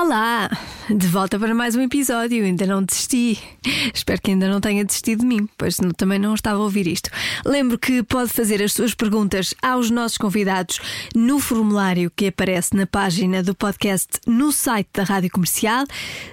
Olá! De volta para mais um episódio, ainda não desisti. Espero que ainda não tenha desistido de mim, pois também não estava a ouvir isto. Lembro que pode fazer as suas perguntas aos nossos convidados no formulário que aparece na página do podcast no site da Rádio Comercial.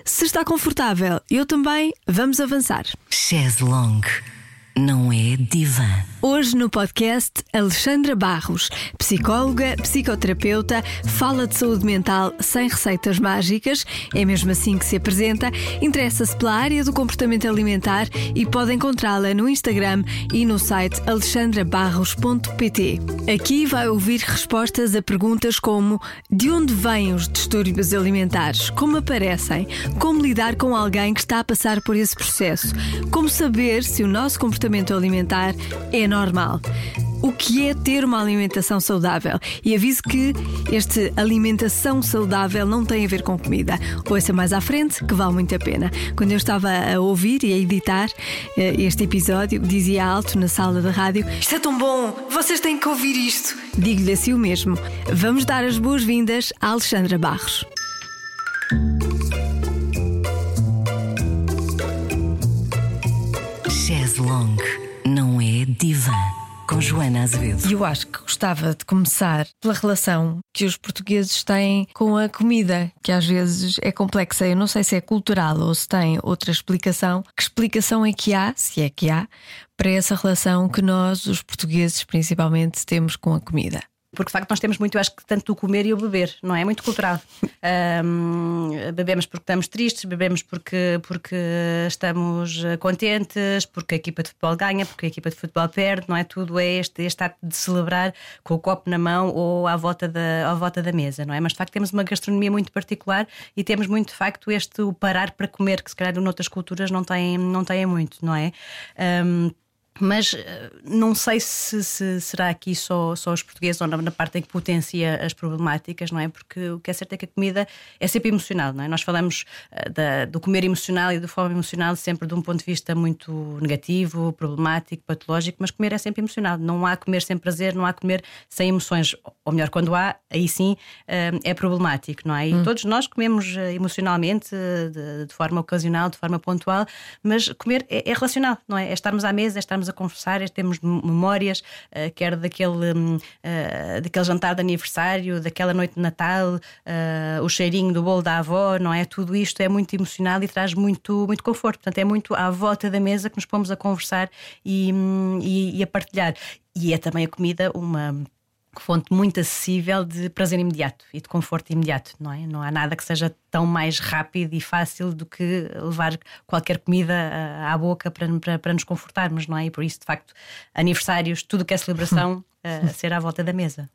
Se está confortável, eu também, vamos avançar. Chaise longue não é divã. Hoje no podcast, Alexandra Barros, psicóloga, psicoterapeuta, fala de saúde mental sem receitas mágicas, é mesmo assim que se apresenta, interessa-se pela área do comportamento alimentar e pode encontrá-la no Instagram e no site alexandrabarros.pt. Aqui vai ouvir respostas a perguntas como de onde vêm os distúrbios alimentares, como aparecem, como lidar com alguém que está a passar por esse processo, como saber se o nosso comportamento comportamento alimentar é normal. O que é ter uma alimentação saudável? E aviso que este alimentação saudável não tem a ver com comida. Ouça mais à frente, que vale muito a pena. Quando eu estava a ouvir e a editar eh, este episódio, dizia alto na sala da rádio: Isto é tão bom, vocês têm que ouvir isto. Digo-lhe assim o mesmo. Vamos dar as boas-vindas a Alexandra Barros. Divã. Com Joana Azevedo. E eu acho que gostava de começar pela relação que os portugueses têm com a comida, que às vezes é complexa. Eu não sei se é cultural ou se tem outra explicação. Que explicação é que há, se é que há, para essa relação que nós, os portugueses, principalmente, temos com a comida? Porque de facto nós temos muito, eu acho que tanto o comer e o beber, não é? É muito cultural. Um, bebemos porque estamos tristes, bebemos porque, porque estamos contentes, porque a equipa de futebol ganha, porque a equipa de futebol perde, não é? Tudo é este, este ato de celebrar com o copo na mão ou à volta da, à volta da mesa, não é? Mas de facto temos uma gastronomia muito particular e temos muito de facto este o parar para comer, que se calhar noutras culturas não têm, não têm muito, não é? Um, mas eh, não sei se, se, será aqui só, só os portugueses ou na, na, parte em que potencia as problemáticas, não é? Porque o que é certo é que a comida é sempre emocional, não é? Nós falamos uh, da, do comer emocional e do fome emocional sempre de um ponto de vista muito negativo, problemático, patológico, mas comer é sempre emocional. Não há comer sem prazer, não há comer sem emoções. Ou melhor, quando há, aí sim uh, é problemático, não é? E hum. todos nós comemos emocionalmente, de, de, forma ocasional, de forma pontual, mas comer é, é relacional, não é? É estarmos à mesa, é estarmos a conversar, temos memórias, uh, quer daquele, uh, daquele jantar de aniversário, daquela noite de Natal, uh, o cheirinho do bolo da avó, não é? Tudo isto é muito emocional e traz muito, muito conforto. Portanto, é muito à volta da mesa que nos pomos a conversar e, um, e, e a partilhar. E é também a comida uma fonte muito acessível de prazer imediato e de conforto imediato, não é? Não há nada que seja tão mais rápido e fácil do que levar qualquer comida eh, à boca para, para, para nos confortarmos, não é? E por isso, de facto, aniversários, tudo que é celebração, eh, a ser à volta da mesa.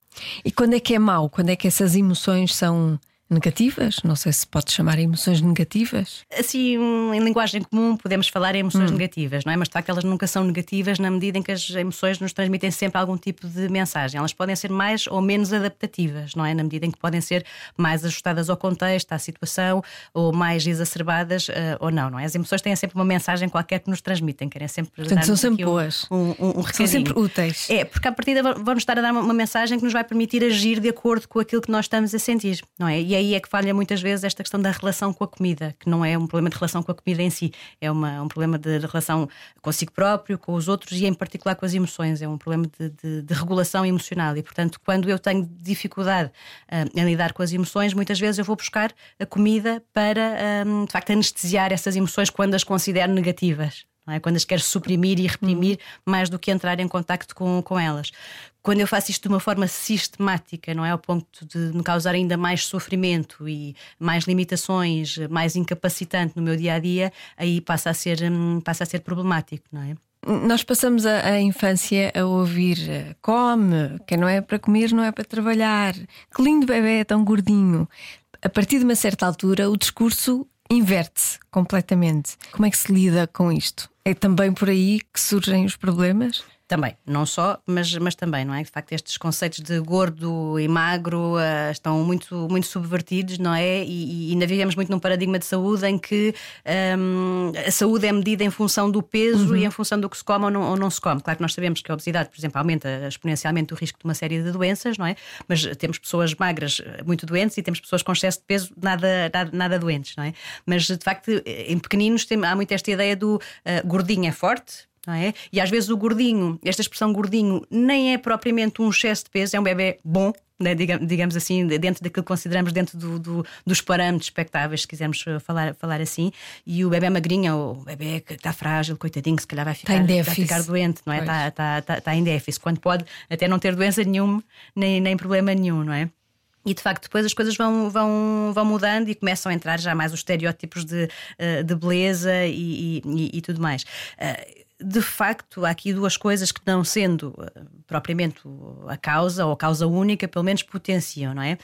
E quando é que é mau? Quando é que essas emoções são negativas? Não sei se pode chamar emoções negativas. Assim, em linguagem comum, podemos falar em emoções hum. negativas, não é? Mas de facto, elas nunca são negativas na medida em que as emoções nos transmitem sempre algum tipo de mensagem. Elas podem ser mais ou menos adaptativas, não é? Na medida em que podem ser mais ajustadas ao contexto, à situação, ou mais exacerbadas uh, ou não, não é? As emoções têm sempre uma mensagem qualquer que nos transmitem, querem sempre. Portanto, são sempre boas. Um, um, um são sempre úteis. É, porque à partida vão-nos estar a dar uma, uma mensagem que nos vai permitir agir de acordo com aquilo que nós estamos a sentir, não é? E aí é que falha muitas vezes esta questão da relação com a comida, que não é um problema de relação com a comida em si, é uma, um problema de relação consigo próprio, com os outros e em particular com as emoções, é um problema de, de, de regulação emocional. E portanto, quando eu tenho dificuldade em lidar com as emoções, muitas vezes eu vou buscar a comida para um, de facto anestesiar essas emoções quando as considero negativas. É? Quando as quero suprimir e reprimir uhum. mais do que entrar em contacto com, com elas quando eu faço isto de uma forma sistemática, não é? Ao ponto de me causar ainda mais sofrimento e mais limitações, mais incapacitante no meu dia a dia, aí passa a ser, hum, passa a ser problemático, não é? Nós passamos a, a, infância a ouvir come, que não é para comer, não é para trabalhar, que lindo bebê, é tão gordinho. A partir de uma certa altura, o discurso inverte-se completamente. Como é que se lida com isto? É também por aí que surgem os problemas? Também, não só, mas, mas também, não é? De facto, estes conceitos de gordo e magro uh, estão muito, muito subvertidos, não é? E, e, ainda vivemos muito num paradigma de saúde em que um, a saúde é medida em função do peso uhum. e em função do que se come ou não, ou não, se come. Claro que nós sabemos que a obesidade, por exemplo, aumenta exponencialmente o risco de uma série de doenças, não é? Mas temos pessoas magras eh, muito doentes e temos pessoas com excesso de peso nada, nada, nada doentes, não é? Mas de facto, em pequeninos, tem, há muito esta ideia do uh, gordinho é forte é? E às vezes o gordinho, esta expressão gordinho, nem é propriamente um excesso de peso, é um bebê bom, né? digamos assim, dentro daquilo que consideramos dentro do, do, dos parâmetros expectáveis, se quisermos uh, falar, falar assim. E o bebê magrinho, o bebê que está frágil, coitadinho, se calhar vai ficar, vai ficar doente, não é? Está, está, está em déficit, quando pode até não ter doença nenhuma, nem, nem problema nenhum, não é? E de facto, depois as coisas vão, vão, vão mudando e começam a entrar já mais os estereótipos de, uh, de beleza e, e, e tudo mais. De facto, há aqui duas coisas que, não sendo uh, propriamente a causa ou a causa única, pelo menos potenciam, não é?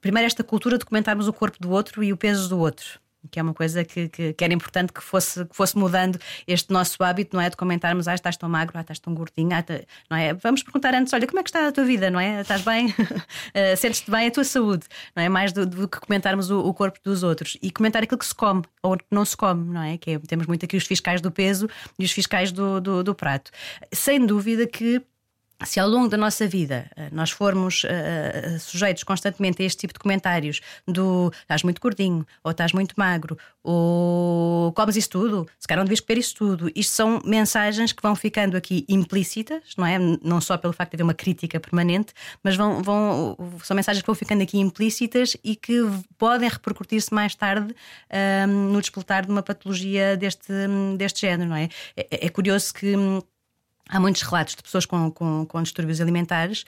Primeiro, esta cultura de comentarmos o corpo do outro e o peso do outro que é uma coisa que, que, que, era importante que fosse, que fosse mudando este nosso hábito, não é? De comentarmos, ah, estás tão magro, ah, estás tão gordinho, ah, tá, não é? Vamos perguntar antes, olha, como é que está a tua vida, não é? Estás bem? uh, Sentes-te bem a tua saúde, não é? Mais do, do que comentarmos o, o, corpo dos outros e comentar aquilo que se come ou que não se come, não é? Que é, temos muito aqui os fiscais do peso e os fiscais do, do, do prato. Sem dúvida que se ao longo da nossa vida eh, nós formos uh, sujeitos constantemente a este tipo de comentários do estás muito gordinho, ou estás muito magro, ou comes isso tudo, se calhar não devias comer isso tudo, isto são mensagens que vão ficando aqui implícitas, não é? Não só pelo facto de haver uma crítica permanente, mas vão, vão, são mensagens que vão ficando aqui implícitas e que podem repercutir-se mais tarde no despoltar de uma patologia deste, deste género, não é? É, é curioso que Há muitos relatos de pessoas com, com, com distúrbios alimentares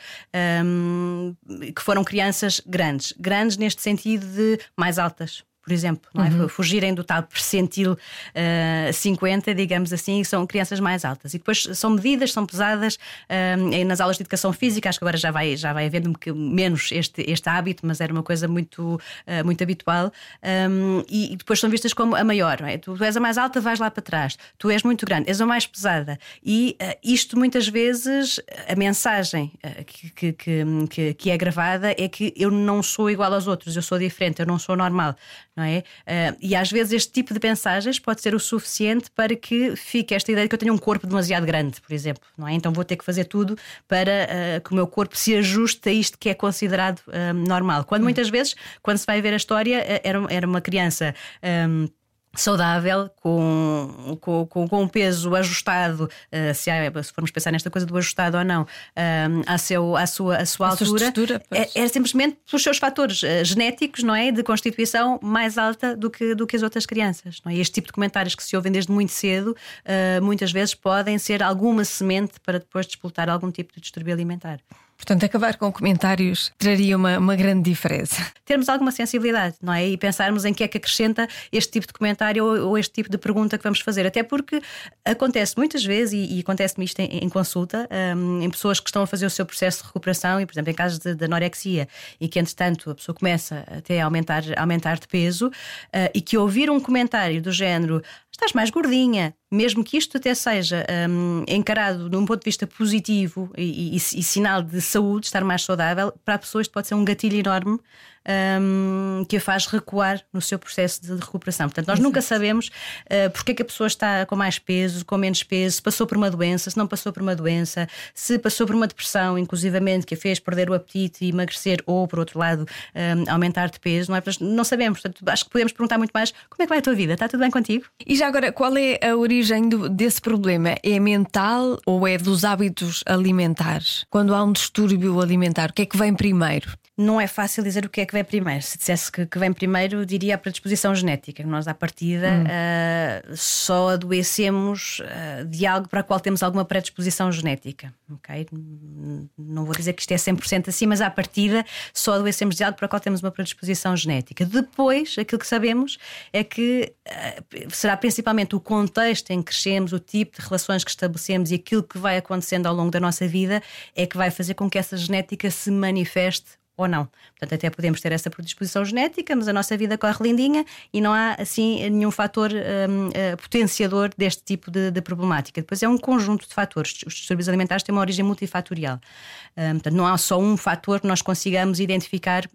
um, que foram crianças grandes. Grandes neste sentido de mais altas, por exemplo, é? uhum. fugirem do tal percentil uh, eh, 50, digamos assim, são crianças mais altas. E depois são medidas, são pesadas uh, nas aulas de educação física, acho que agora já vai, já vai havendo menos este, este hábito, mas era uma coisa muito, uh, muito habitual. Um, e, e, depois são vistas como a maior, é? tu, tu, és a mais alta, vais lá para trás, tu és muito grande, és a mais pesada. E isto muitas vezes, a mensagem que, que, que, que é gravada é que eu não sou igual aos outros, eu sou diferente, eu não sou normal não é? Uh, e às vezes este tipo de mensagens pode ser o suficiente para que fique esta ideia de que eu tenho um corpo demasiado grande, por exemplo, não é? Então vou ter que fazer tudo para uh, que o meu corpo se ajuste a isto que é considerado uh, normal. Quando hum. muitas vezes, quando se vai ver a história, era, era uma criança. Um, saudável, com, com, com, um peso ajustado, uh, se, há, se formos pensar nesta coisa do ajustado ou não, uh, à, seu, à sua, à sua altura, sua é, é, simplesmente pelos seus fatores uh, genéticos, não é? De constituição mais alta do que, do que as outras crianças. Não é? Este tipo de comentários que se ouvem desde muito cedo, muitas vezes podem ser alguma semente para depois despoltar algum tipo de distúrbio alimentar. Portanto, acabar com comentários traria uma, uma grande diferença. Termos alguma sensibilidade, não é? E pensarmos em que é que acrescenta este tipo de comentário ou, ou este tipo de pergunta que vamos fazer. Até porque acontece muitas vezes, e, e acontece-me isto em, em consulta, um, em pessoas que estão a fazer o seu processo de recuperação, e por exemplo, em casos de, de anorexia, e que entretanto a pessoa começa até a aumentar, aumentar de peso, uh, e que ouvir um comentário do género estás mais gordinha. Mesmo que isto até seja um, encarado de um ponto de vista positivo e, e, e, sinal de saúde, estar mais saudável, para a pessoa isto pode ser um gatilho enorme um, que a faz recuar no seu processo de recuperação. Portanto, nós Exato. nunca sabemos uh, porque é que a pessoa está com mais peso, com menos peso, se passou por uma doença, se não passou por uma doença, se passou por uma depressão, inclusivamente, que a fez perder o apetite e emagrecer, ou, por outro lado, um, aumentar de peso. Não, é? não sabemos. Portanto, acho que podemos perguntar muito mais como é que vai a tua vida? Está tudo bem contigo? E já agora, qual é a origem do, desse problema? É mental ou é dos hábitos alimentares? Quando há um distúrbio alimentar, o que é que vem primeiro? não é fácil dizer o que é que vem primeiro. Se dissesse que, que vem primeiro, diria a predisposição genética. Nós, à partida, hum. uh, só adoecemos uh, de algo para o qual temos alguma predisposição genética. Okay? Não vou dizer que isto é 100% assim, mas à partida só adoecemos de algo para o qual temos uma predisposição genética. Depois, aquilo que sabemos é que uh, será principalmente o contexto em que crescemos, o tipo de relações que estabelecemos e aquilo que vai acontecendo ao longo da nossa vida é que vai fazer com que essa genética se manifeste ou não. Portanto, até podemos ter essa predisposição genética, mas a nossa vida corre lindinha e não há assim nenhum fator um, uh, eh, potenciador deste tipo de, de, problemática. Depois é um conjunto de fatores. Os distúrbios alimentares têm uma origem multifatorial. Um, portanto, não há só um fator que nós consigamos identificar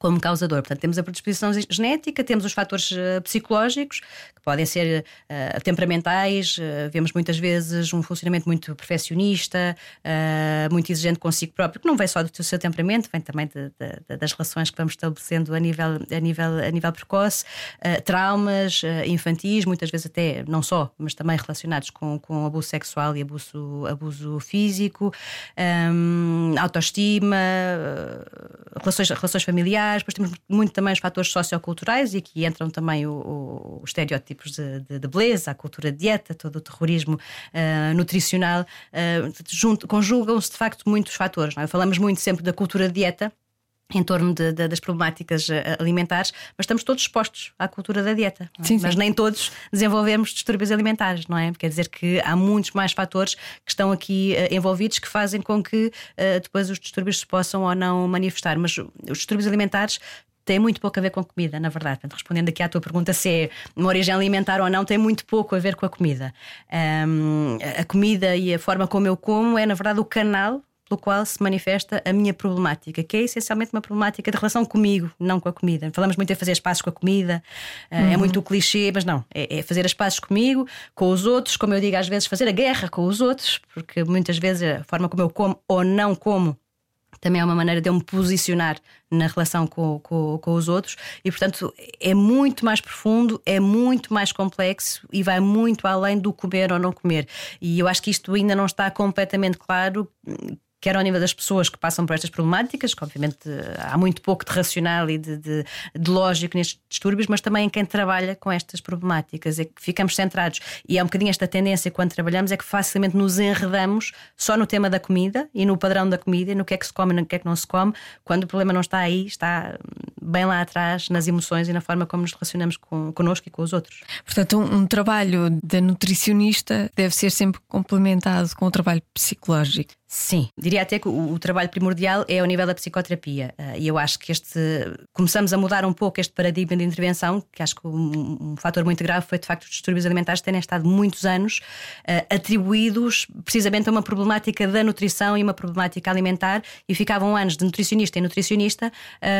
como causador. Portanto, temos a predisposição genética, temos os fatores uh, psicológicos, que podem ser uh, temperamentais, uh, vemos muitas vezes um funcionamento muito perfeccionista, muito exigente consigo próprio, que não vem só do seu temperamento, vem também de, de, das relações que vamos estabelecendo a nível, a nível, a nível precoce, traumas infantis, muitas vezes até não só, mas também relacionados com, com abuso sexual e abuso, abuso físico, um, autoestima, relações, relações familiares, depois temos muito também os fatores socioculturais e aqui entram também os estereótipos de, de, de, beleza, a cultura de dieta, todo o terrorismo uh, nutricional, uh, conjugam-se de facto muitos fatores. Não é? Falamos muito sempre da cultura de dieta, em torno de, de, das problemáticas eh, alimentares, mas estamos todos expostos à cultura da dieta. É? Sim, mas sim. nem todos desenvolvemos distúrbios alimentares, não é? Quer dizer que há muitos mais fatores que estão aqui uh, envolvidos que fazem com que uh, depois os distúrbios se possam ou não manifestar. Mas os distúrbios alimentares tem muito pouco a ver com comida, na verdade. Portanto, respondendo aqui à tua pergunta se é uma origem alimentar ou não, tem muito pouco a ver com a comida. Um, a comida e a forma como eu como é, na verdade, o canal pelo qual se manifesta a minha problemática, que é essencialmente uma problemática de relação comigo, não com a comida. Falamos muito em fazer as pazes com a comida, eh, é uhum. é muito o clichê, mas não, é, é, fazer as pazes comigo, com os outros, como eu digo às vezes, fazer a guerra com os outros, porque muitas vezes a forma como eu como ou não como também é uma maneira de eu me posicionar na relação com, com, com, os outros e, portanto, é muito mais profundo, é muito mais complexo e vai muito além do comer ou não comer. E eu acho que isto ainda não está completamente claro quer ao nível das pessoas que passam por estas problemáticas, que obviamente há muito pouco de racional e de, de, de, lógico nestes distúrbios, mas também em quem trabalha com estas problemáticas, é que ficamos centrados. E é um bocadinho esta tendência quando trabalhamos, é que facilmente nos enredamos só no tema da comida e no padrão da comida, e no que é que se come e no que é que não se come, quando o problema não está aí, está bem lá atrás nas emoções e na forma como nos relacionamos com, connosco e com os outros. Portanto, um, um trabalho da nutricionista deve ser sempre complementado com o trabalho psicológico. Sim, diria até que o, o, trabalho primordial é ao nível da psicoterapia. Uh, e eu acho que este começamos a mudar um pouco este paradigma de intervenção, que acho que um, um fator muito grave foi de facto os distúrbios alimentares terem estado muitos anos uh, atribuídos precisamente a uma problemática da nutrição e uma problemática alimentar, e ficavam anos de nutricionista em nutricionista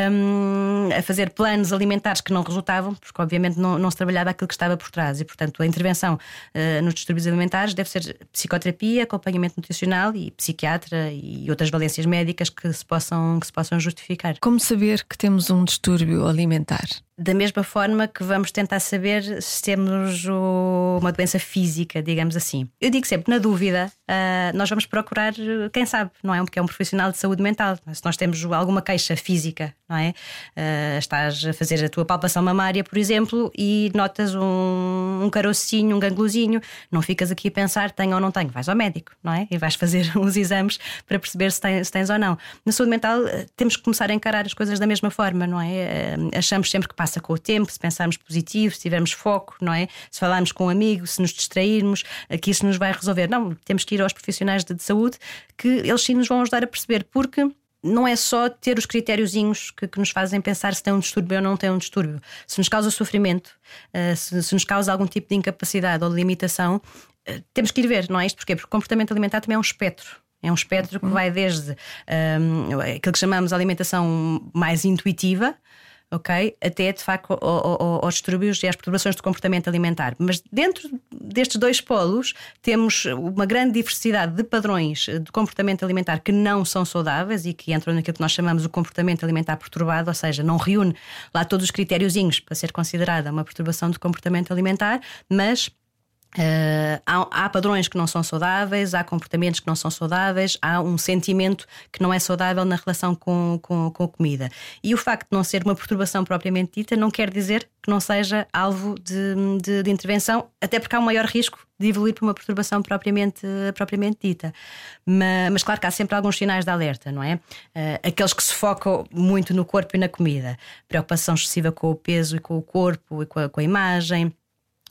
um, a fazer planos alimentares que não resultavam, porque obviamente não, não se trabalhava aquilo que estava por trás. E portanto a intervenção uh, nos distúrbios alimentares deve ser psicoterapia, acompanhamento nutricional e psiquiatria psiquiatra e outras valências médicas que se possam, que se possam justificar. Como saber que temos um distúrbio alimentar? Da mesma forma que vamos tentar saber se temos uma doença física, digamos assim. Eu digo sempre, na dúvida, uh, nós vamos procurar quem sabe, não é? Porque é um profissional de saúde mental. Se nós temos alguma queixa física, não é? Uh, estás a fazer a tua palpação mamária, por exemplo, e notas um, um carocinho, um ganglozinho, não ficas aqui a pensar tenho ou não tenho, vais ao médico, não é? E vais fazer os exames para perceber se tens, se tens ou não. Na saúde mental, temos que começar a encarar as coisas da mesma forma, não é? Uh, achamos sempre que passa passa com o tempo, se pensarmos positivo, se tivermos foco, não é? Se falarmos com um amigo, se nos distrairmos, que isso nos vai resolver. Não, temos que ir aos profissionais de, de saúde que eles sim nos vão ajudar a perceber, porque não é só ter os critériozinhos que, que, nos fazem pensar se tem um distúrbio ou não tem um distúrbio. Se nos causa sofrimento, uh, se, se, nos causa algum tipo de incapacidade ou de limitação, uh, temos que ir ver, não é isto? Porquê? Porque o comportamento alimentar também é um espectro. É um espectro que uhum. vai desde um, aquilo que chamamos alimentação mais intuitiva, ok? Até de facto aos distúrbios e às perturbações do comportamento alimentar. Mas dentro destes dois polos temos uma grande diversidade de padrões de comportamento alimentar que não são saudáveis e que entram naquilo que nós chamamos o comportamento alimentar perturbado, ou seja, não reúne lá todos os critériozinhos para ser considerada uma perturbação do comportamento alimentar, mas Uh, há, há, padrões que não são saudáveis, há comportamentos que não são saudáveis, há um sentimento que não é saudável na relação com, com, com, a comida. E o facto de não ser uma perturbação propriamente dita não quer dizer que não seja alvo de, de, de intervenção, até porque há um maior risco de evoluir para uma perturbação propriamente, propriamente dita. Mas, mas, claro que há sempre alguns sinais de alerta, não é? Uh, aqueles que se focam muito no corpo e na comida, preocupação excessiva com o peso e com o corpo e com a, com a imagem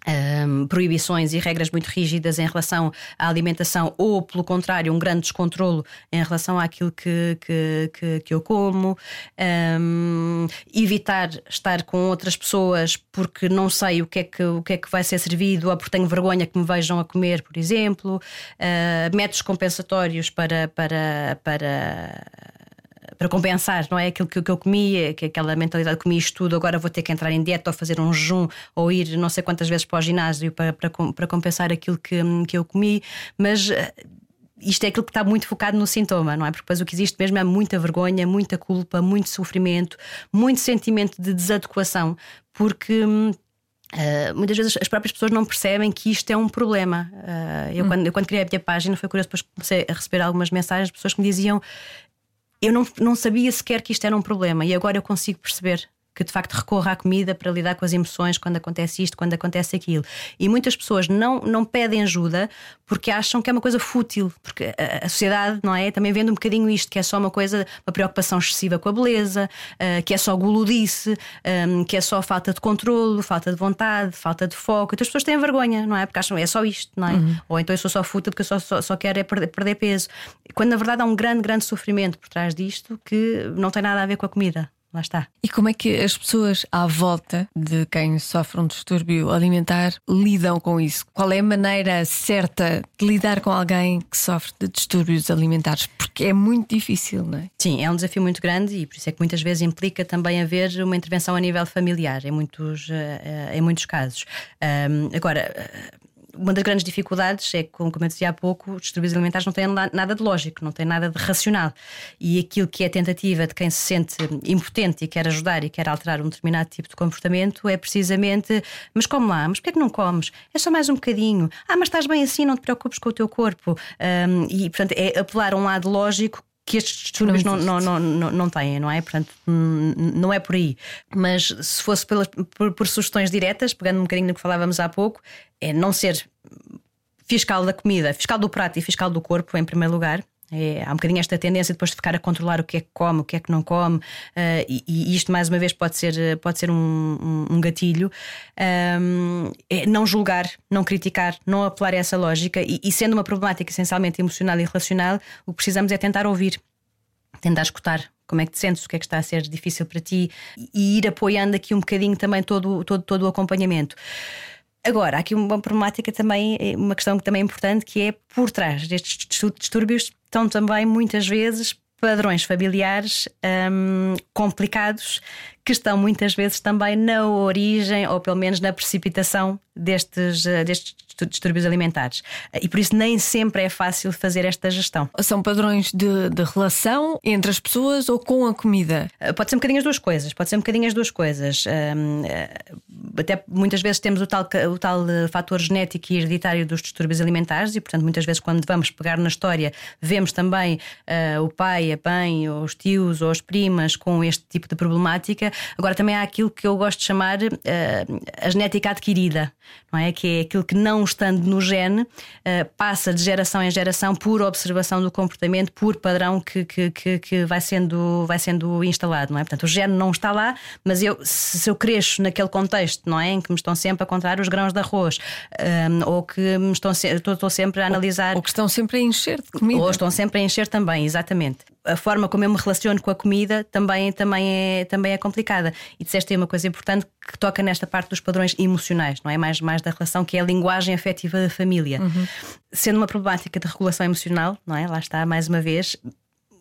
um, proibições e regras muito rígidas em relação à alimentação, ou, pelo contrário, um grande descontrolo em relação àquilo que, que, que, que eu como, um, evitar estar com outras pessoas porque não sei o que, é que, o que é que vai ser servido ou porque tenho vergonha que me vejam a comer, por exemplo, uh, métodos compensatórios para, para, para para compensar, não é? Aquilo que, que eu comia, que aquela mentalidade de comi isto tudo, agora vou ter que entrar em dieta ou fazer um jejum ou ir não sei quantas vezes para o ginásio para, para, para compensar aquilo que, que eu comi, mas eh, isto é aquilo que está muito focado no sintoma, não é? Porque depois o que existe mesmo é muita vergonha, muita culpa, muito sofrimento, muito sentimento de desadequação, porque. Uh, muitas vezes as próprias pessoas não percebem que isto é um problema. Uh, eu, hum. quando, eu, quando criei a minha página, foi curioso, depois comecei a receber algumas mensagens de pessoas que me diziam: eu não, não sabia sequer que isto era um problema e agora eu consigo perceber que de facto recorra à comida para lidar com as emoções quando acontece isto, quando acontece aquilo. E muitas pessoas não, não pedem ajuda porque acham que é uma coisa fútil, porque a, a sociedade, não é? Também vendo um bocadinho isto, que é só uma coisa, uma preocupação excessiva com a beleza, uh, que é só guludice, um, que é só falta de controlo, falta de vontade, falta de foco. Então as pessoas têm vergonha, não é? Porque acham é só isto, não é? Uhum. Ou então eu sou só fútil porque eu só, só, só quero é perder, perder peso. Quando na verdade há um grande, grande sofrimento por trás disto que não tem nada a ver com a comida. Lá está. E como é que as pessoas à volta de quem sofre um distúrbio alimentar lidam com isso? Qual é a maneira certa de lidar com alguém que sofre de distúrbios alimentares? Porque é muito difícil, não é? Sim, é um desafio muito grande e por isso é que muitas vezes implica também haver uma intervenção a nível familiar, em muitos, eh, eh, em muitos casos. Agora uma das grandes dificuldades é, como eu dizia há pouco, os distúrbios alimentares não têm nada de lógico, não têm nada de racional. E aquilo que é tentativa de quem se sente impotente e quer ajudar e quer alterar um determinado tipo de comportamento é precisamente: mas come lá, mas porquê é que não comes? É só mais um bocadinho. Ah, mas estás bem assim, não te preocupes com o teu corpo. Um, e, portanto, é apelar a um lado lógico que estes distúrbios não, não, não, não, não têm, não é? Portanto, não é por aí. Mas se fosse pelas, por, por sugestões diretas, pegando um bocadinho no que falávamos há pouco, é não ser fiscal da comida, fiscal do prato e fiscal do corpo, em primeiro lugar. É, há um bocadinho esta tendência depois de ficar a controlar o que é que come, o que é que não come, uh, e, e, isto mais uma vez pode ser, pode ser um, um, gatilho. Um, é não julgar, não criticar, não apelar a essa lógica, e, e, sendo uma problemática essencialmente emocional e relacional, o que precisamos é tentar ouvir, tentar escutar. Como é que te sentes? O que é que está a ser difícil para ti? E ir apoiando aqui um bocadinho também todo, todo, todo o acompanhamento. Agora, há aqui uma problemática também, uma questão que também é importante, que é por trás destes distúrbios estão também muitas vezes padrões familiares hum, complicados que estão muitas vezes também na origem ou pelo menos na precipitação destes, eh, destes distúrbios alimentares. E por isso nem sempre é fácil fazer esta gestão. São padrões de, de, relação entre as pessoas ou com a comida? Eh, pode ser um bocadinho as duas coisas. Pode ser um bocadinho as duas coisas. Hum, eh, até muitas vezes temos o tal, o tal fator genético e hereditário dos distúrbios alimentares e, portanto, muitas vezes quando vamos pegar na história, vemos também uh, o pai, a mãe, ou os tios ou as primas com este tipo de problemática. Agora também há aquilo que eu gosto de chamar uh, a genética adquirida, não é? Que é aquilo que não estando no gene uh, passa de geração em geração por observação do comportamento, por padrão que, que, que, que, vai, sendo, vai sendo instalado, não é? Portanto, o gene não está lá, mas eu, se eu cresço naquele contexto, não é? Em que me estão sempre a contar os grãos de arroz, um, ou que me estão, estou, estou sempre a analisar. Ou, ou que estão sempre a encher de comida. Ou estão sempre a encher também, exatamente a forma como eu me relaciono com a comida também, também, é, também é complicada. E disseste aí uma coisa importante que toca nesta parte dos padrões emocionais, não é? Mais, mais da relação, que é a linguagem afetiva da família. Uhum. Sendo uma problemática de regulação emocional, não é? Lá está, mais uma vez,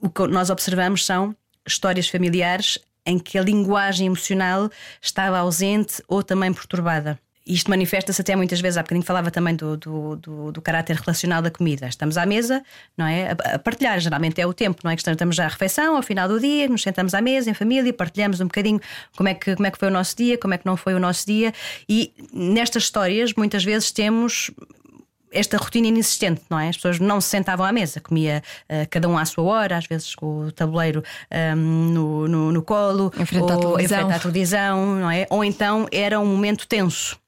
o que nós observamos são histórias familiares em que a linguagem emocional estava ausente ou também perturbada isto manifesta-se até muitas vezes, há bocadinho falava também do, do, do, do, caráter relacional da comida. Estamos à mesa, não é? A, a, partilhar, geralmente é o tempo, não é? Que estamos já à refeição, ao final do dia, nos sentamos à mesa, em família, partilhamos um bocadinho como é, que, como é que foi o nosso dia, como é que não foi o nosso dia. E nestas histórias, muitas vezes temos esta rotina inexistente, não é? As pessoas não se sentavam à mesa, comia uh, cada um à sua hora, às vezes com o tabuleiro um, ehm, no, no, no, colo, em frente, ou, à em frente à televisão, não é? Ou então era um momento tenso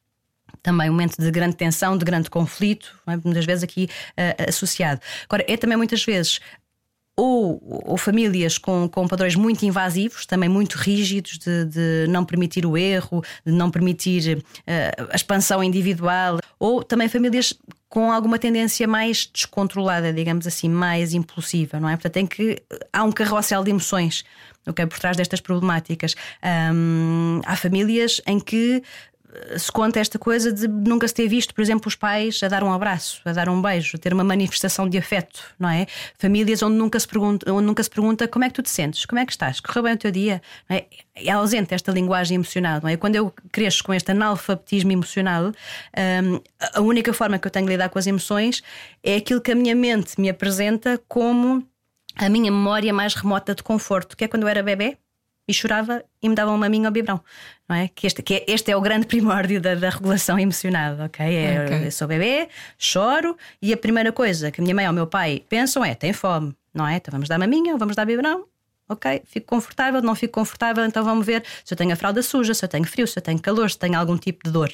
também um momento de grande tensão, de grande conflito, é? muitas vezes aqui uh, associado. Agora, é também muitas vezes ou, ou, famílias com, com padrões muito invasivos, também muito rígidos, de, de não permitir o erro, de não permitir uh, a expansão individual, ou também famílias com alguma tendência mais descontrolada, digamos assim, mais impulsiva, não é? Portanto, tem que há um carrossel de emoções okay, por trás destas problemáticas. Um, há famílias em que se conta esta coisa de nunca se ter visto, por exemplo, os pais a dar um abraço, a dar um beijo, a ter uma manifestação de afeto, não é? Famílias onde nunca se pergunta, onde nunca se pergunta como é que tu te sentes, como é que estás, correu bem o teu dia, é? é ausente esta linguagem emocional, não é? Quando eu cresço com este analfabetismo emocional, hum, a única forma que eu tenho de lidar com as emoções é aquilo que a minha mente me apresenta como a minha memória mais remota de conforto, que é quando eu era bebê e chorava e me dava um maminho ao biberão. Não é? Que este, que é, este é o grande primórdio da, da regulação emocional, ok? É, okay. Eu sou bebê, choro e a primeira coisa que a minha mãe ou o meu pai pensam é: tem fome, não é? Então vamos dar maminha ou vamos dar biberão? Ok, fico confortável, não fico confortável, então vamos ver se eu tenho a fralda suja, se eu tenho frio, se eu tenho calor, se tenho algum tipo de dor.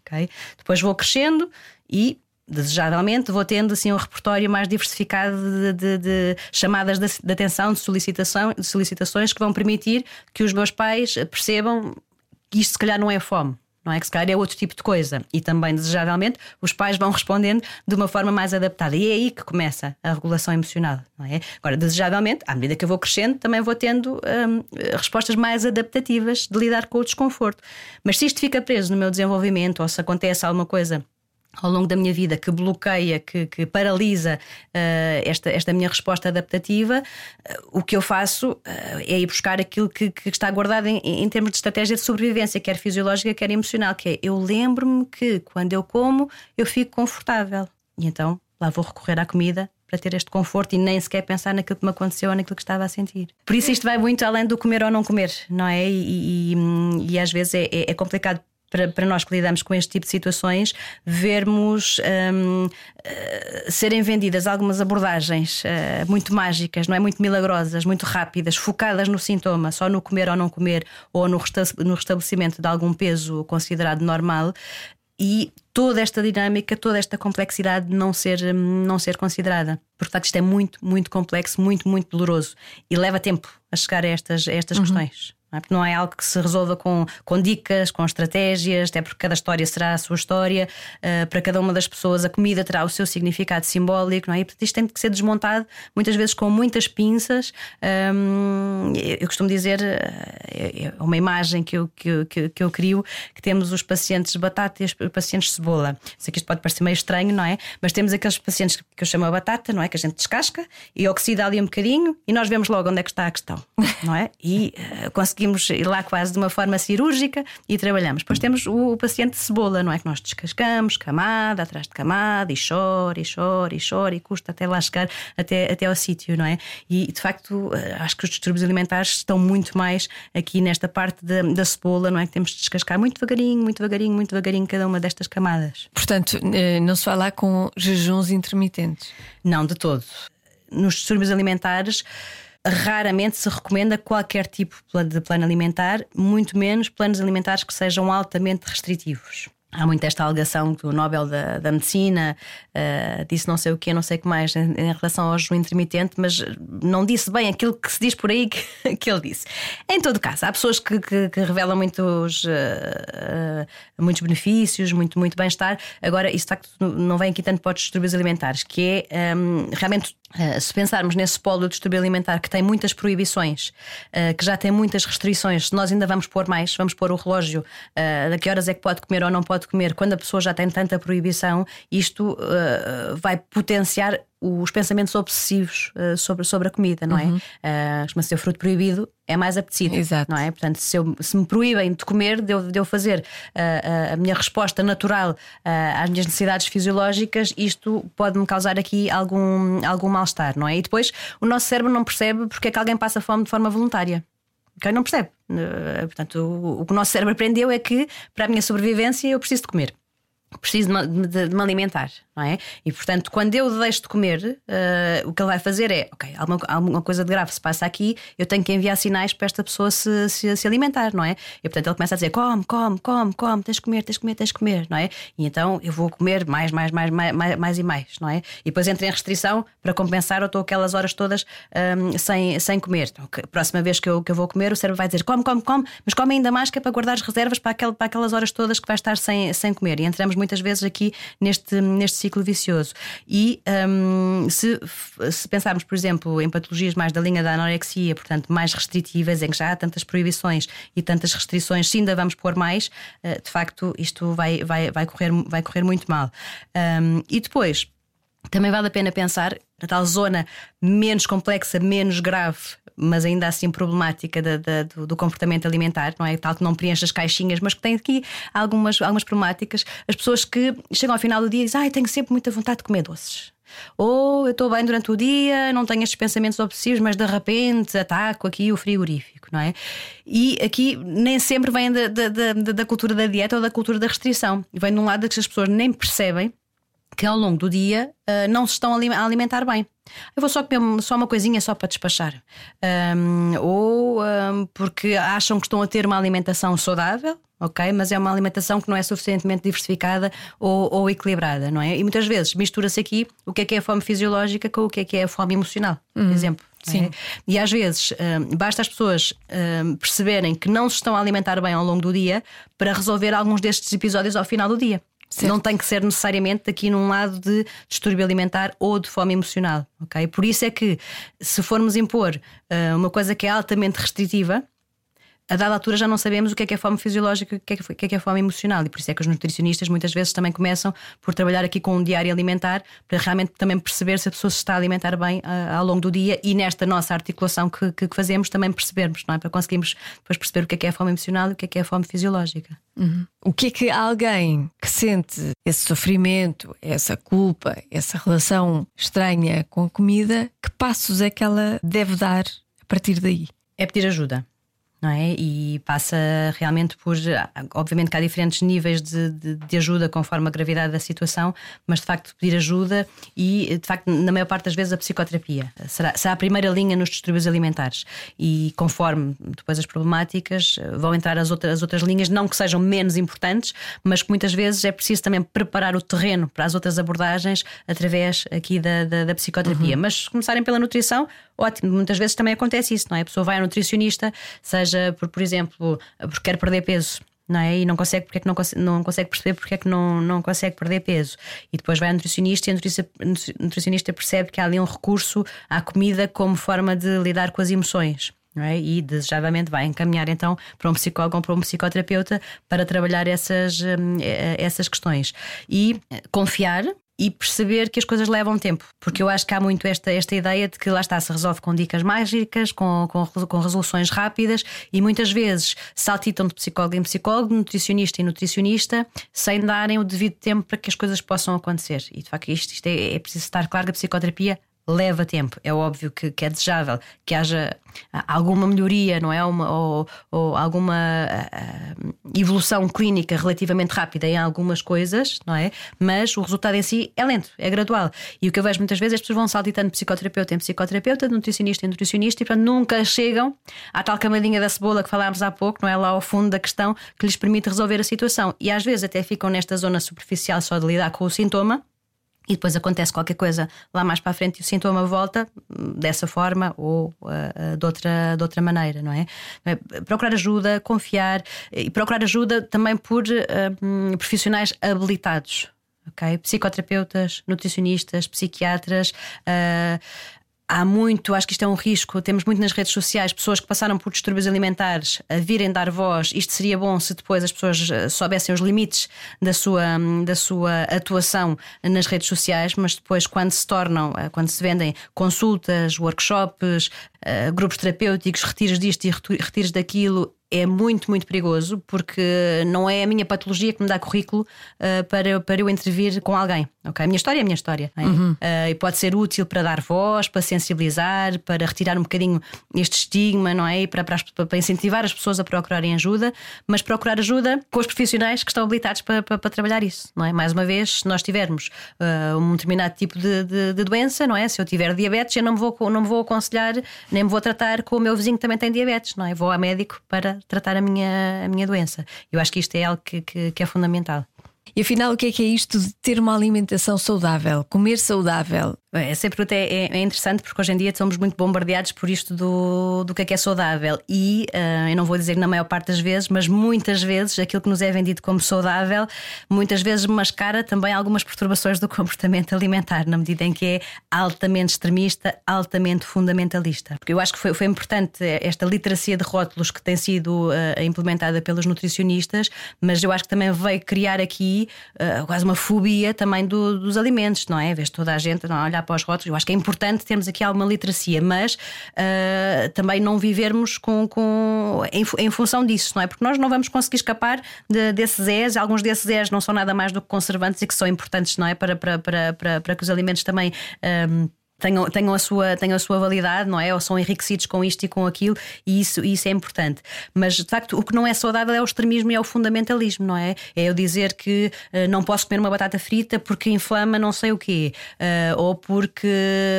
Ok? Depois vou crescendo e desejavelmente, vou tendo assim um repertório mais diversificado de, de, de chamadas de, de, atenção, de, solicitação, solicitações que vão permitir que os meus pais percebam que isto se calhar não é fome. Não é que se calhar é outro tipo de coisa. E também, desejavelmente, os pais vão respondendo de uma forma mais adaptada. E é aí que começa a regulação emocional. Não é? Agora, desejavelmente, à medida que eu vou crescendo, também vou tendo hum, respostas mais adaptativas de lidar com o desconforto. Mas se isto fica preso no meu desenvolvimento, ou se acontece alguma coisa ao longo da minha vida que bloqueia, que, que paralisa uh, esta, esta minha resposta adaptativa, uh, o que eu faço uh, é ir buscar aquilo que, que está guardado em, em, termos de estratégia de sobrevivência, quer fisiológica, quer emocional, que é eu lembro-me que quando eu como eu fico confortável. E então lá vou recorrer à comida para ter este conforto e nem sequer pensar naquilo que me aconteceu ou naquilo que estava a sentir. Por isso isto vai muito além do comer ou não comer, não é? E, e, e às vezes é, é, é complicado para, para nós que lidamos com este tipo de situações, vermos um, uh, eh, serem vendidas algumas abordagens uh, muito mágicas, não é? Muito milagrosas, muito rápidas, focadas no sintoma, só no comer ou não comer, ou no, no restabelecimento de algum peso considerado normal, e toda esta dinâmica, toda esta complexidade não ser, hum, não ser considerada. Porque, de facto, isto é muito, muito complexo, muito, muito doloroso e leva tempo a chegar a estas, a estas uhum. questões. Não é? Porque não é algo que se resolva com, com dicas, com estratégias, até porque cada história será a sua história, uh, para cada uma das pessoas a comida terá o seu significado simbólico, não é? E portanto, isto tem que ser desmontado muitas vezes com muitas pinças. Um, eu costumo dizer, eh, é uma imagem que eu, que, que, que eu crio, que temos os pacientes batata e os pacientes cebola. Sei que isto pode parecer meio estranho, não é? Mas temos aqueles pacientes que eu chamo a batata, não é? Que a gente descasca e oxida ali um bocadinho e nós vemos logo onde é que está a questão, não é? E uh, conseguimos ir lá quase de uma forma cirúrgica e trabalhamos. Depois temos o, o paciente de cebola, não é? Que nós descascamos camada atrás de camada e chora, e chora, e chora, e custa até lá chegar até, até ao sítio, não é? E de facto, eh, acho que os distúrbios alimentares estão muito mais aqui nesta parte da, da cebola, não é? Que temos de descascar muito devagarinho, muito devagarinho, muito devagarinho cada uma destas camadas. Portanto, eh, não se fala com jejuns intermitentes? Não, de todo. Nos distúrbios alimentares raramente se recomenda qualquer tipo de plano alimentar, muito menos planos alimentares que sejam altamente restritivos. Há muito esta alegação do Nobel da, da Medicina uh, disse não sei o que, não sei o que mais em, em, relação ao jejum intermitente, mas não disse bem aquilo que se diz por aí que, que ele disse. Em todo caso, há pessoas que, que, que revelam muitos, uh, uh, muitos benefícios, muito, muito bem-estar. Agora, isso facto não vem aqui tanto para os distúrbios alimentares, que é um, realmente Uh, se pensarmos nesse polo do distúrbio alimentar que tem muitas proibições, uh, que já tem muitas restrições, se nós ainda vamos pôr mais, vamos pôr o relógio uh, que horas é que pode comer ou não pode comer, quando a pessoa já tem tanta proibição, isto vai potenciar os pensamentos obsessivos uh, sobre, sobre a comida, não é? Uhum. Uh, ser fruto proibido é mais apetecido, Exato. não é? Portanto, se, eu, se me proíbem de comer, de eu, de eu fazer uh, a minha resposta natural às minhas necessidades fisiológicas, isto pode-me causar aqui algum, algum mal-estar, não é? E depois o nosso cérebro não percebe porque é que alguém passa fome de forma voluntária. Quem não percebe. Portanto, o, o que o nosso cérebro aprendeu é que para a minha sobrevivência eu preciso de comer preciso de me alimentar. Não é? E portanto, quando eu deixo de comer, uh, o que ele vai fazer é: ok, alguma, alguma coisa de grave se passa aqui, eu tenho que enviar sinais para esta pessoa se, se, se alimentar, não é? E portanto, ele começa a dizer: come, come, come, come, tens de comer, tens de comer, tens de comer, não é? E então eu vou comer mais, mais, mais, mais, mais, mais e mais, não é? E depois entra em restrição para compensar, eu estou aquelas horas todas um, sem, sem comer. Então, próxima vez que eu, que eu vou comer, o cérebro vai dizer: come, come, come, mas come ainda mais que é para guardar as reservas para, aquel, para aquelas horas todas que vai estar sem, sem comer. E entramos muitas vezes aqui neste, neste ciclo vicioso. E um, se, se pensarmos, por exemplo, em patologias mais da linha da anorexia, portanto, mais restritivas, em que já há tantas proibições e tantas restrições, se ainda vamos pôr mais, uh, de facto, isto vai, vai, vai, correr, vai correr muito mal. Um, e depois. Também vale a pena pensar na tal zona menos complexa, menos grave, mas ainda assim problemática da, da, do, do, comportamento alimentar, não é? Tal que não preenche as caixinhas, mas que tem aqui algumas, algumas problemáticas. As pessoas que chegam ao final do dia e dizem: Ai, tenho sempre muita vontade de comer doces. Ou eu estou bem durante o dia, não tenho estes pensamentos obsessivos, mas de repente ataco aqui o frigorífico, não é? E aqui nem sempre vem da, da, da, da cultura da dieta ou da cultura da restrição. Vem de um lado que as pessoas nem percebem que ao longo do dia uh, não se estão a alimentar bem. Eu vou só comer só uma coisinha só para despachar. Um, ou um, porque acham que estão a ter uma alimentação saudável, ok? Mas é uma alimentação que não é suficientemente diversificada ou, ou equilibrada, não é? E muitas vezes mistura-se aqui o que é que é a fome fisiológica com o que é que é a fome emocional, por uhum. exemplo. É? Sim. É? E às vezes um, basta as pessoas um, perceberem que não se estão a alimentar bem ao longo do dia para resolver alguns destes episódios ao final do dia. Certo. Não tem que ser necessariamente aqui num lado de distúrbio alimentar ou de fome emocional, ok? Por isso é que se formos impor uh, uma coisa que é altamente restritiva, a dada altura já não sabemos o que é que é fome fisiológica e o que é que, é que é fome emocional. E por isso é que os nutricionistas muitas vezes também começam por trabalhar aqui com um diário alimentar para realmente também perceber se a pessoa se está a alimentar bem uh, ao longo do dia e nesta nossa articulação que, que, fazemos também percebermos, não é? Para conseguirmos depois perceber o que é que é a fome emocional e o que é que é a fome fisiológica. Uhum. O que é que alguém que sente esse sofrimento, essa culpa, essa relação estranha com a comida, que passos é que ela deve dar a partir daí? É pedir ajuda não é? E passa realmente por. Obviamente que há diferentes níveis de, de, de, ajuda conforme a gravidade da situação, mas de facto pedir ajuda e, de facto, na maior parte das vezes a psicoterapia. Será, será a primeira linha nos distúrbios alimentares. E conforme depois as problemáticas vão entrar as outras, as outras linhas, não que sejam menos importantes, mas que muitas vezes é preciso também preparar o terreno para as outras abordagens através aqui da, da, da psicoterapia. Uhum. Mas se começarem pela nutrição, ótimo. Muitas vezes também acontece isso, não é? A pessoa vai ao nutricionista, seja seja por, por exemplo, porque quer perder peso. Não é? E não consegue, porque é que não, consegue, não consegue perceber porque é que não, não consegue perder peso. E depois vai ao nutricionista e o nutricionista percebe que há ali um recurso à comida como forma de lidar com as emoções. É? E desejadamente vai encaminhar então para um psicólogo ou para um psicoterapeuta para trabalhar essas, hum, essas questões. E confiar, e perceber que as coisas levam tempo, porque eu acho que há muito esta, esta ideia de que lá está, se resolve com dicas mágicas, com, com, com resoluções rápidas e muitas vezes saltitam de psicólogo em psicólogo, nutricionista em nutricionista, sem darem o devido tempo para que as coisas possam acontecer. E de facto, isto, isto é, é preciso estar claro que a psicoterapia leva tempo. É óbvio que, que, é desejável que haja alguma melhoria, não é? Uma, ou, ou alguma uh, evolução clínica relativamente rápida em algumas coisas, não é? Mas o resultado em si é lento, é gradual. E o que eu vejo muitas vezes é as pessoas vão saltitando de psicoterapeuta em psicoterapeuta, de nutricionista em nutricionista e portanto nunca chegam à tal camadinha da cebola que falámos há pouco, não é? Lá ao fundo da questão que lhes permite resolver a situação. E às vezes até ficam nesta zona superficial só de lidar com o sintoma e depois acontece qualquer coisa lá mais para a frente e o sintoma volta hum, dessa forma ou uh, de, outra, de outra maneira, não é? é? Procurar ajuda, confiar e procurar ajuda também por uh, profissionais habilitados. Okay? Psicoterapeutas, nutricionistas, psiquiatras, uh, há muito, acho que isto é um risco. Temos muito nas redes sociais pessoas que passaram por distúrbios alimentares a virem dar voz. Isto seria bom se depois as pessoas eh, soubessem os limites da sua, da sua atuação nas redes sociais, mas depois, quando se tornam, eh, quando se vendem consultas, workshops, eh, grupos terapêuticos, retiros disto e retiros daquilo, é muito, muito perigoso porque não é a minha patologia que me dá currículo uh, para, para eu intervir com alguém. Okay? A minha história é a minha história. É? Uhum. Uh, e pode ser útil para dar voz, para sensibilizar, para retirar um bocadinho este estigma, não é? E para, para, para incentivar as pessoas a procurarem ajuda, mas procurar ajuda com os profissionais que estão habilitados para, para, para trabalhar isso, não é? Mais uma vez, se nós tivermos uh, um determinado tipo de, de, de, doença, não é? Se eu tiver diabetes, eu não me, vou, não me vou aconselhar, nem me vou tratar com o meu vizinho que também tem diabetes, não é? Vou ao médico para tratar a minha, a minha doença. Eu acho que isto é algo que, que, que é fundamental. E afinal, o que é que é isto de ter uma alimentação saudável, comer saudável? Essa pergunta é, é, interessante porque hoje em dia somos muito bombardeados por isto do, do que é que é saudável. E uh, eu não vou dizer na maior parte das vezes, mas muitas vezes aquilo que nos é vendido como saudável, muitas vezes mascara também algumas perturbações do comportamento alimentar, na medida em que é altamente extremista, altamente fundamentalista. Porque eu acho que foi, foi importante esta literacia de rótulos que tem sido uh, implementada pelos nutricionistas, mas eu acho que também veio criar aqui uh, quase uma fobia também do, dos alimentos, não é? Vês toda a gente não olhar para os rótulos. Eu acho que é importante termos aqui alguma literacia, mas uh, também não vivermos com, com, em, em, função disso, não é? Porque nós não vamos conseguir escapar de, desses és. Alguns desses és não são nada mais do que conservantes e que são importantes, não é? Para, para, para, para, para que os alimentos também. Ah, tenham, tenham, a sua, tenham a sua validade, não é? Ou são enriquecidos com isto e com aquilo, e isso, isso é importante. Mas de facto, o que não é saudável é o extremismo e é o fundamentalismo, não é? É eu dizer que uh, não posso comer uma batata frita porque inflama não sei o quê, uh, ou porque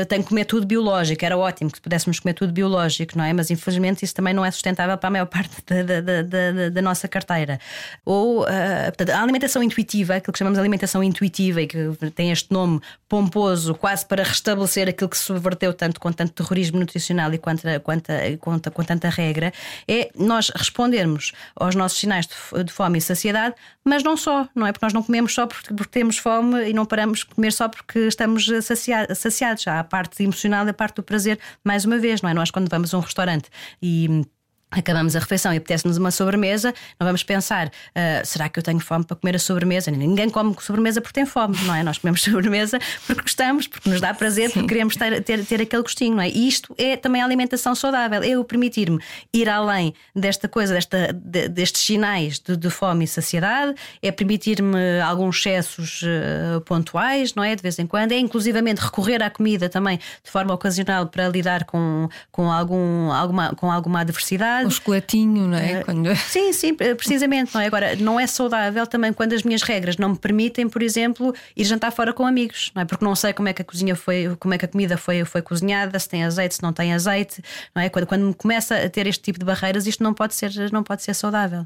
tenho que comer tudo biológico. Era ótimo que pudéssemos comer tudo biológico, não é? Mas infelizmente isso também não é sustentável para a maior parte da, da, da, da nossa carteira. Ou uh, portanto, a alimentação intuitiva, aquilo que chamamos de alimentação intuitiva e que tem este nome pomposo, quase para restabelecer aquilo que se subverteu tanto com tanto terrorismo nutricional e quanto, quanto, quanto, com tanta regra, é nós respondermos aos nossos sinais de, de, fome e saciedade, mas não só, não é? Porque nós não comemos só porque, porque temos fome e não paramos de comer só porque estamos saciados. saciados. Há a parte emocional e a parte do prazer, mais uma vez, não é? Nós, quando vamos a um restaurante e acabamos a refeição e apetece-nos uma sobremesa, não vamos pensar, uh, será que eu tenho fome para comer a sobremesa? Ninguém come sobremesa porque tem fome, não é? Nós comemos sobremesa porque gostamos, porque nos dá prazer, Sim. porque queremos ter, ter, ter, aquele gostinho, não é? E isto é também a alimentação saudável, é eu permitir-me ir além desta coisa, desta, de, destes sinais de, de, fome e saciedade, é permitir-me alguns excessos uh, pontuais, não é? De vez em quando, é inclusivamente recorrer à comida também de forma ocasional para lidar com, com, algum, alguma, com alguma adversidade o chocolatinho, não é? Uh, quando... Sim, sim, precisamente. Não é? Agora, não é saudável também quando as minhas regras não me permitem, por exemplo, ir jantar fora com amigos, não é? Porque não sei como é que a cozinha foi, como é que a comida foi, foi cozinhada, se tem azeite, se não tem azeite, não é? Quando, quando me começa a ter este tipo de barreiras, isto não pode ser, não pode ser saudável.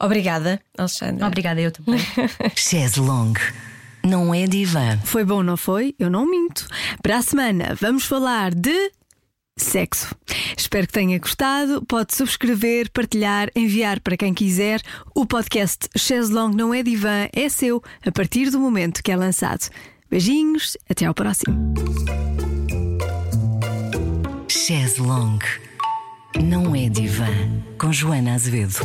Obrigada, Alexandra. Obrigada, eu também. Chaise Long. Não é divã. Foi bom, não foi? Eu não minto. Para a semana vamos falar de sexo. Espero que tenha gostado. Pode subscrever, partilhar, enviar para quem quiser. O podcast Long Não é Divã é seu a partir do momento que é lançado. Beijinhos, até ao próximo. Long Não é Divã com Joana Azevedo.